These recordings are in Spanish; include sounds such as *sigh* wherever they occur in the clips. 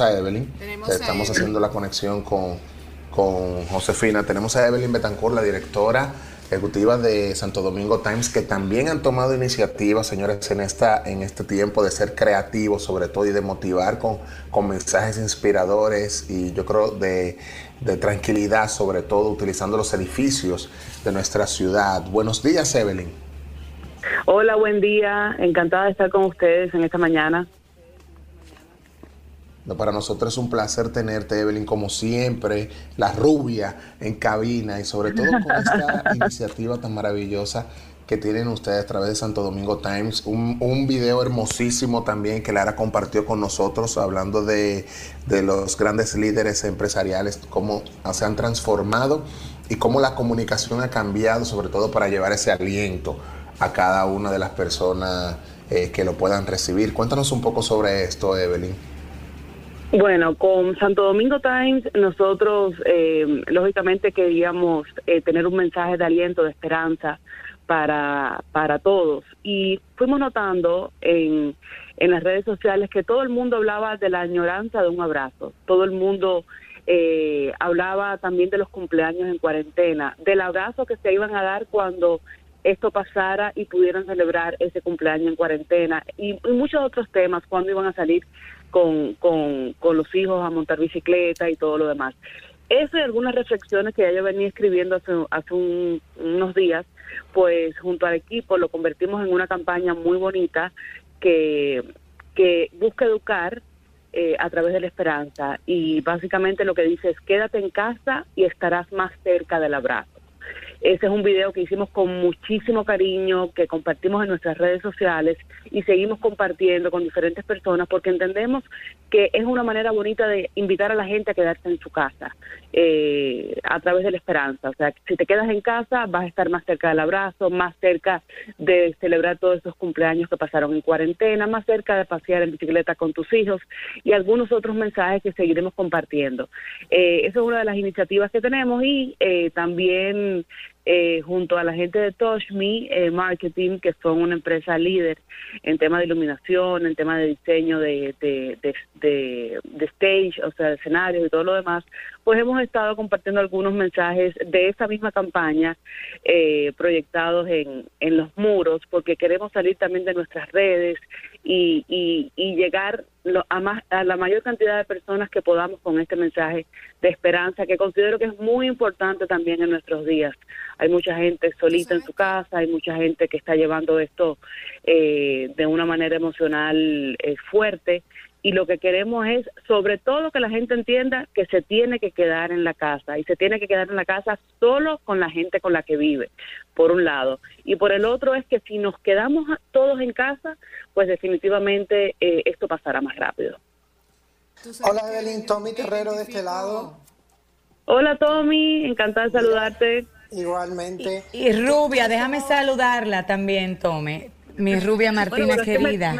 a Evelyn. Estamos haciendo la conexión con, con Josefina. Tenemos a Evelyn Betancourt, la directora ejecutiva de Santo Domingo Times, que también han tomado iniciativas, señores, en, esta, en este tiempo de ser creativos, sobre todo, y de motivar con, con mensajes inspiradores y yo creo de, de tranquilidad, sobre todo, utilizando los edificios de nuestra ciudad. Buenos días, Evelyn. Hola, buen día. Encantada de estar con ustedes en esta mañana. Para nosotros es un placer tenerte, Evelyn, como siempre, la rubia en cabina y sobre todo con esta *laughs* iniciativa tan maravillosa que tienen ustedes a través de Santo Domingo Times. Un, un video hermosísimo también que Lara compartió con nosotros hablando de, de los grandes líderes empresariales, cómo se han transformado y cómo la comunicación ha cambiado, sobre todo para llevar ese aliento a cada una de las personas eh, que lo puedan recibir. Cuéntanos un poco sobre esto, Evelyn. Bueno, con Santo Domingo Times nosotros eh, lógicamente queríamos eh, tener un mensaje de aliento, de esperanza para, para todos. Y fuimos notando en, en las redes sociales que todo el mundo hablaba de la añoranza de un abrazo, todo el mundo eh, hablaba también de los cumpleaños en cuarentena, del abrazo que se iban a dar cuando esto pasara y pudieran celebrar ese cumpleaños en cuarentena y, y muchos otros temas, cuando iban a salir con, con, los hijos a montar bicicleta y todo lo demás. Eso y algunas reflexiones que ya yo venía escribiendo hace, hace unos días, pues junto al equipo lo convertimos en una campaña muy bonita que, que busca educar eh, a través de la esperanza y básicamente lo que dice es quédate en casa y estarás más cerca del abrazo. Ese es un video que hicimos con muchísimo cariño, que compartimos en nuestras redes sociales y seguimos compartiendo con diferentes personas porque entendemos que es una manera bonita de invitar a la gente a quedarse en su casa eh, a través de la esperanza. O sea, si te quedas en casa vas a estar más cerca del abrazo, más cerca de celebrar todos esos cumpleaños que pasaron en cuarentena, más cerca de pasear en bicicleta con tus hijos y algunos otros mensajes que seguiremos compartiendo. Eh, esa es una de las iniciativas que tenemos y eh, también eh, junto a la gente de TouchMe eh, Marketing, que son una empresa líder en tema de iluminación, en tema de diseño de, de, de, de, stage, o sea, de escenarios y todo lo demás, pues hemos estado compartiendo algunos mensajes de esa misma campaña eh, proyectados en, en los muros, porque queremos salir también de nuestras redes y, y, y llegar a, más, a la mayor cantidad de personas que podamos con este mensaje de esperanza, que considero que es muy importante también en nuestros días. Hay mucha gente solita en su casa, hay mucha gente que está llevando esto eh, de una manera emocional eh, fuerte y lo que queremos es, sobre todo, que la gente entienda que se tiene que quedar en la casa y se tiene que quedar en la casa solo con la gente con la que vive, por un lado. Y por el otro es que si nos quedamos todos en casa, pues definitivamente eh, esto pasará más rápido. Hola Evelyn, Tommy Terrero de este lado. Hola Tommy, encantada de saludarte. Igualmente. Y, Rubia, déjame saludarla también, Tommy. Mi Rubia Martina querida.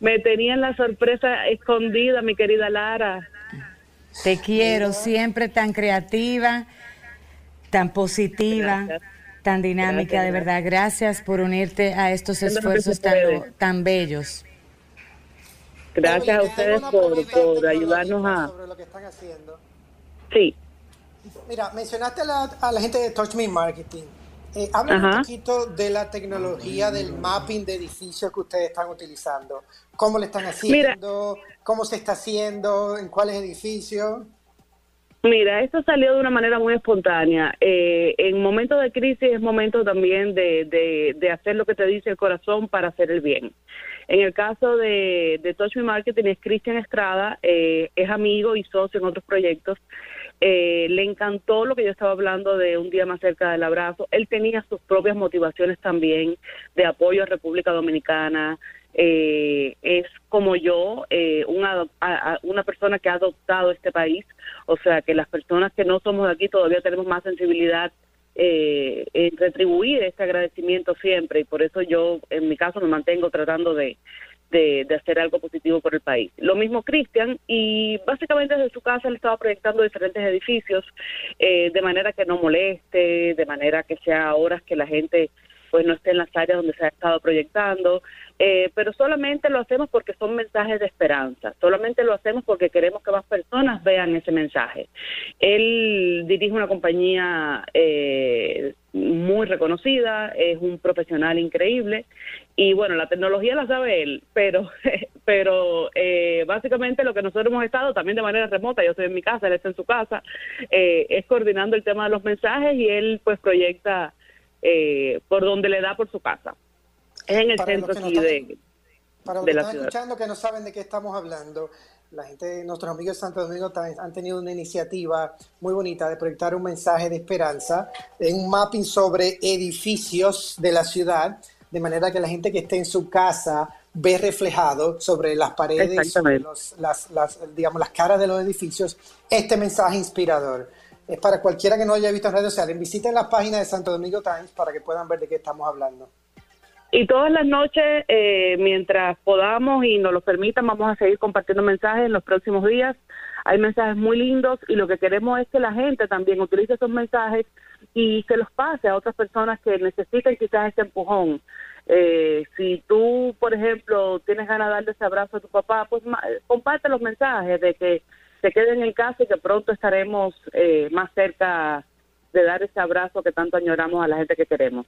Me, tenía, la sorpresa escondida, mi querida Lara. Te quiero, siempre tan creativa, tan positiva, tan dinámica, de verdad. Gracias por unirte a estos esfuerzos tan, tan bellos. Gracias a ustedes por, por ayudarnos a... Sobre lo que están haciendo. Sí. Mira, mencionaste a la, a la gente de Touch Me Marketing. Eh, habla un poquito de la tecnología del mapping de edificios que ustedes están utilizando. ¿Cómo le están haciendo? ¿Cómo se está haciendo? ¿En cuáles edificios? Mira, esto salió de una manera muy espontánea. Eh, en momentos de crisis es momento también de, de, de, hacer lo que te dice el corazón para hacer el bien. En el caso de, de Touch Me Marketing es Cristian Estrada, eh, es amigo y socio en otros proyectos. Eh, le encantó lo que yo estaba hablando de un día más cerca del abrazo. Él tenía sus propias motivaciones también de apoyo a República Dominicana. Eh, es como yo, eh, una, una persona que ha adoptado este país. O sea, que las personas que no somos aquí todavía tenemos más sensibilidad eh, en retribuir este agradecimiento siempre. Y por eso yo, en mi caso, me mantengo tratando de, de, hacer algo positivo por el país. Lo mismo Cristian, y básicamente desde su casa él estaba proyectando diferentes edificios eh, de manera que no moleste, de manera que sea horas que la gente pues no esté en las áreas donde se ha estado proyectando, eh, pero solamente lo hacemos porque son mensajes de esperanza, solamente lo hacemos porque queremos que más personas vean ese mensaje. Él dirige una compañía eh, muy reconocida, es un profesional increíble y bueno, la tecnología la sabe él, pero *laughs* pero eh, básicamente lo que nosotros hemos estado también de manera remota, yo estoy en mi casa, él está en su casa, eh, es coordinando el tema de los mensajes y él pues proyecta eh, por donde le da por su casa. Es en el centro aquí de, para los que están escuchando que no saben de qué estamos hablando, la gente, nuestros amigos de Santo Domingo han tenido una iniciativa muy bonita de proyectar un mensaje de esperanza, en un mapping sobre edificios de la ciudad, de manera que la gente que esté en su casa ve reflejado sobre las paredes, sobre las, las, digamos, las caras de los edificios, este mensaje inspirador. Es para cualquiera que no haya visto en redes sociales. Visiten la página de Santo Domingo Times para que puedan ver de qué estamos hablando. Y todas las noches, eh, mientras podamos y nos lo permitan, vamos a seguir compartiendo mensajes en los próximos días. Hay mensajes muy lindos y lo que queremos es que la gente también utilice esos mensajes y se los pase a otras personas que necesitan quizás ese empujón. Eh, si tú, por ejemplo, tienes ganas de darle ese abrazo a tu papá, pues comparte los mensajes de que se queden en casa y que pronto estaremos eh, más cerca de dar ese abrazo que tanto añoramos a la gente que queremos.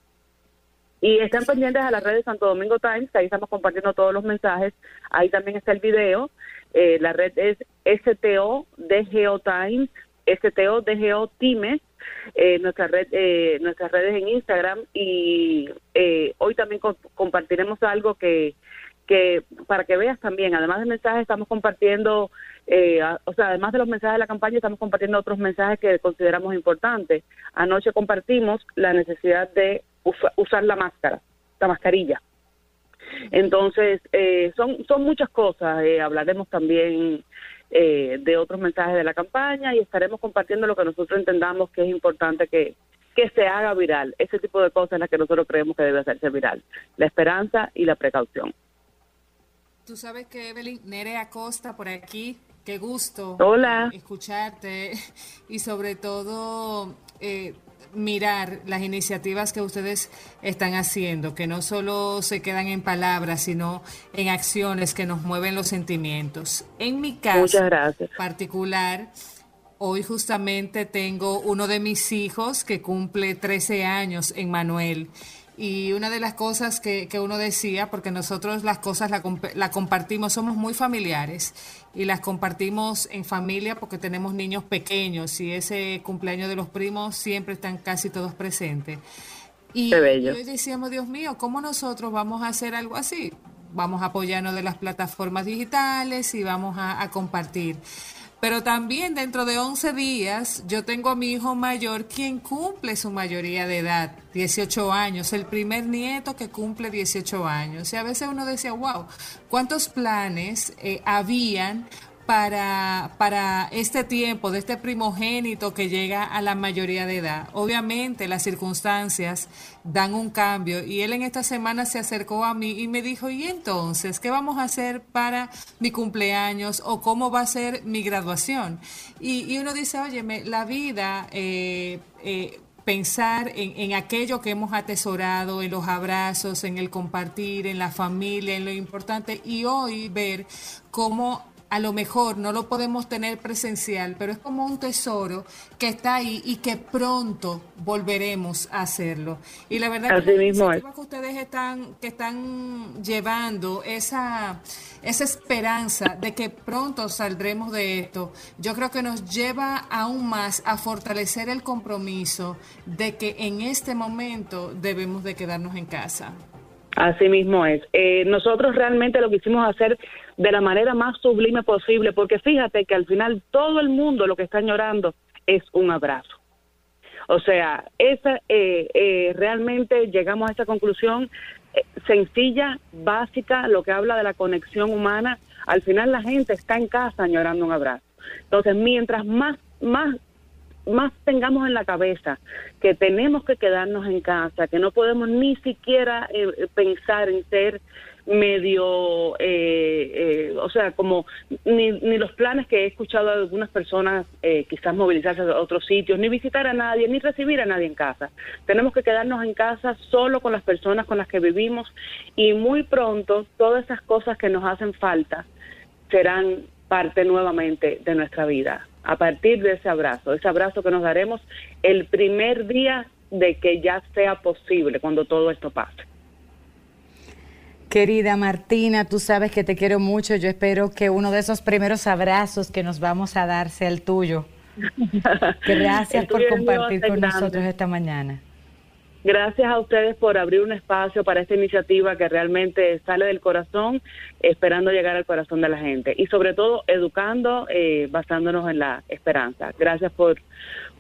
Y estén pendientes a las redes Santo Domingo Times, que ahí estamos compartiendo todos los mensajes. Ahí también está el video. Eh, la red es STO DGO Times, STO DGO Times, eh, nuestra red, eh, nuestras redes en Instagram. Y eh, hoy también compartiremos algo que, que, para que veas también, además de mensajes, estamos compartiendo, o sea, además de los mensajes de la campaña, estamos compartiendo otros mensajes que consideramos importantes. Anoche compartimos la necesidad de usar la máscara, la mascarilla. Entonces, eh, son, son muchas cosas. Eh, hablaremos también eh, de otros mensajes de la campaña y estaremos compartiendo lo que nosotros entendamos que es importante que, que se haga viral. Ese tipo de cosas en las que nosotros creemos que debe hacerse viral. La esperanza y la precaución. Tú sabes que Evelyn, Nerea Acosta por aquí, qué gusto Hola. escucharte y sobre todo eh, mirar las iniciativas que ustedes están haciendo, que no solo se quedan en palabras, sino en acciones que nos mueven los sentimientos. En mi caso particular, hoy justamente tengo uno de mis hijos que cumple 13 años en Manuel. Y una de las cosas que, que uno decía, porque nosotros las cosas la, la, compartimos, somos muy familiares y las compartimos en familia porque tenemos niños pequeños y ese cumpleaños de los primos siempre están casi todos presentes. Y, hoy decíamos, Dios mío, ¿cómo nosotros vamos a hacer algo así? Vamos a apoyarnos de las plataformas digitales y vamos a, a compartir. Pero también dentro de 11 días yo tengo a mi hijo mayor quien cumple su mayoría de edad, 18 años, el primer nieto que cumple 18 años. Y a veces uno decía, wow, ¿cuántos planes eh, habían para, para este tiempo de este primogénito que llega a la mayoría de edad. Obviamente las circunstancias dan un cambio y él en esta semana se acercó a mí y me dijo, ¿y entonces qué vamos a hacer para mi cumpleaños o cómo va a ser mi graduación? Y, uno dice, óyeme, la vida... Eh, eh, pensar en, en, aquello que hemos atesorado, en los abrazos, en el compartir, en la familia, en lo importante, y hoy ver cómo a lo mejor no lo podemos tener presencial, pero es como un tesoro que está ahí y que pronto volveremos a hacerlo. Y la verdad que, mismo que ustedes están que están llevando esa esa esperanza de que pronto saldremos de esto, yo creo que nos lleva aún más a fortalecer el compromiso de que en este momento debemos de quedarnos en casa. Así mismo es. Eh, nosotros realmente lo quisimos hacer de la manera más sublime posible, porque fíjate que al final todo el mundo lo que está llorando es un abrazo. O sea, esa, eh, eh, realmente llegamos a esa conclusión sencilla, básica, lo que habla de la conexión humana. Al final la gente está en casa llorando un abrazo. Entonces, mientras más, más más tengamos en la cabeza que tenemos que quedarnos en casa, que no podemos ni siquiera eh, pensar en ser medio eh, eh, o sea, como ni, ni los planes que he escuchado de algunas personas, eh, quizás movilizarse a otros sitios, ni visitar a nadie, ni recibir a nadie en casa. Tenemos que quedarnos en casa solo con las personas con las que vivimos y muy pronto todas esas cosas que nos hacen falta serán parte nuevamente de nuestra vida. A partir de ese abrazo, ese abrazo que nos daremos el primer día de que ya sea posible, cuando todo esto pase. Querida Martina, tú sabes que te quiero mucho. Yo espero que uno de esos primeros abrazos que nos vamos a dar sea el tuyo. *laughs* Gracias por compartir con nosotros esta mañana. Gracias a ustedes por abrir un espacio para esta iniciativa que realmente sale del corazón, esperando llegar al corazón de la gente y sobre todo educando, eh, basándonos en la esperanza. Gracias por,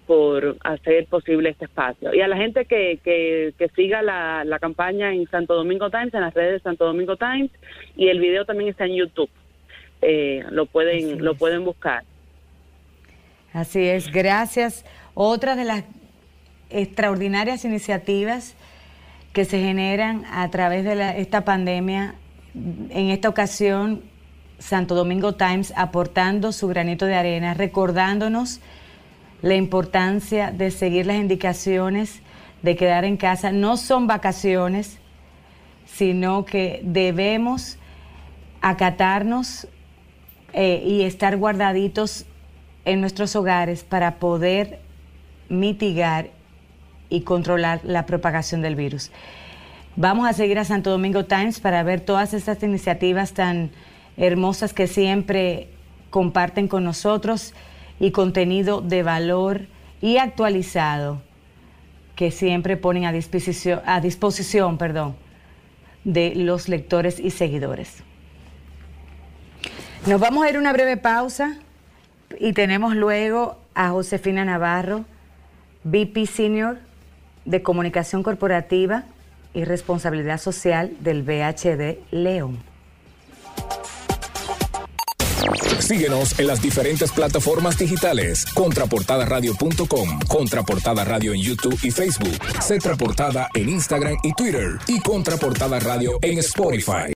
por hacer posible este espacio. Y a la gente que, que, siga la, la, campaña en Santo Domingo Times, en las redes de Santo Domingo Times, y el video también está en YouTube. Eh, lo pueden lo pueden buscar. Así es, gracias. Otra de las extraordinarias iniciativas que se generan a través de esta pandemia, en esta ocasión Santo Domingo Times aportando su granito de arena, recordándonos la importancia de seguir las indicaciones, de quedar en casa. No son vacaciones, sino que debemos acatarnos eh, y estar guardaditos en nuestros hogares para poder mitigar y controlar la propagación del virus. Vamos a seguir a Santo Domingo Times para ver todas estas iniciativas tan hermosas que siempre comparten con nosotros y contenido de valor y actualizado que siempre ponen a disposición, a disposición perdón, de los lectores y seguidores. Nos vamos a ir a una breve pausa y tenemos luego a Josefina Navarro, VP Senior de Comunicación Corporativa y Responsabilidad Social del BHD León. Síguenos en las diferentes plataformas digitales. Contraportadaradio.com, Contraportada Radio en YouTube y Facebook, Cetra Portada en Instagram y Twitter y Contraportada Radio en Spotify.